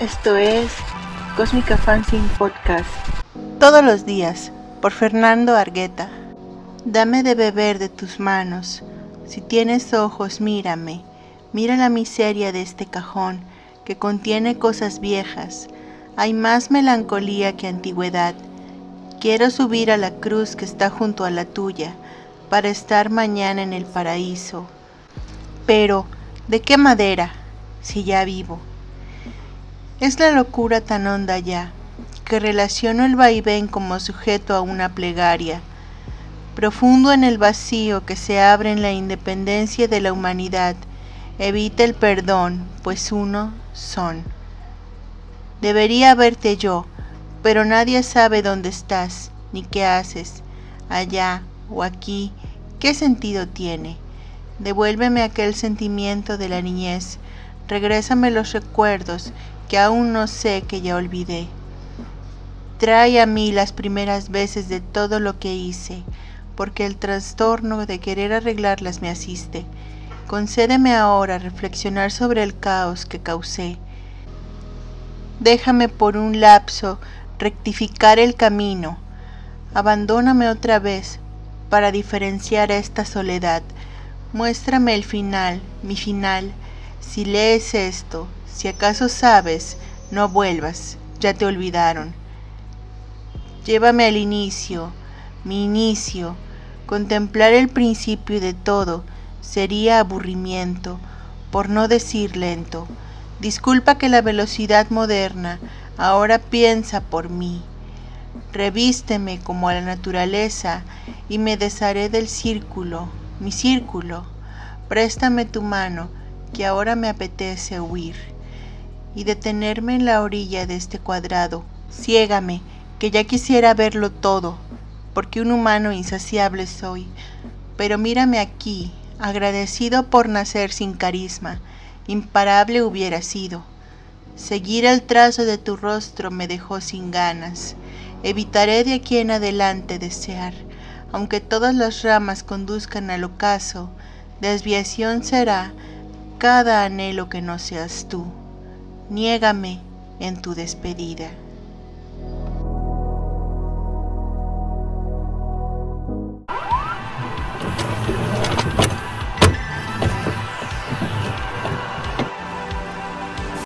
Esto es Cósmica Fanzine Podcast. Todos los días, por Fernando Argueta. Dame de beber de tus manos. Si tienes ojos, mírame. Mira la miseria de este cajón que contiene cosas viejas. Hay más melancolía que antigüedad. Quiero subir a la cruz que está junto a la tuya para estar mañana en el paraíso. Pero, ¿de qué madera? Si ya vivo. Es la locura tan honda ya, que relaciono el vaivén como sujeto a una plegaria, profundo en el vacío que se abre en la independencia de la humanidad, evita el perdón, pues uno son. Debería verte yo, pero nadie sabe dónde estás, ni qué haces, allá o aquí, qué sentido tiene. Devuélveme aquel sentimiento de la niñez, regrésame los recuerdos que aún no sé que ya olvidé. Trae a mí las primeras veces de todo lo que hice, porque el trastorno de querer arreglarlas me asiste. Concédeme ahora reflexionar sobre el caos que causé. Déjame por un lapso rectificar el camino. Abandóname otra vez para diferenciar esta soledad. Muéstrame el final, mi final. Si lees esto, si acaso sabes, no vuelvas, ya te olvidaron. Llévame al inicio, mi inicio. Contemplar el principio de todo sería aburrimiento, por no decir lento. Disculpa que la velocidad moderna ahora piensa por mí. Revísteme como a la naturaleza y me desharé del círculo, mi círculo. Préstame tu mano, que ahora me apetece huir y detenerme en la orilla de este cuadrado. Ciégame, que ya quisiera verlo todo, porque un humano insaciable soy. Pero mírame aquí, agradecido por nacer sin carisma, imparable hubiera sido. Seguir el trazo de tu rostro me dejó sin ganas. Evitaré de aquí en adelante desear, aunque todas las ramas conduzcan al ocaso, desviación será cada anhelo que no seas tú niégame en tu despedida.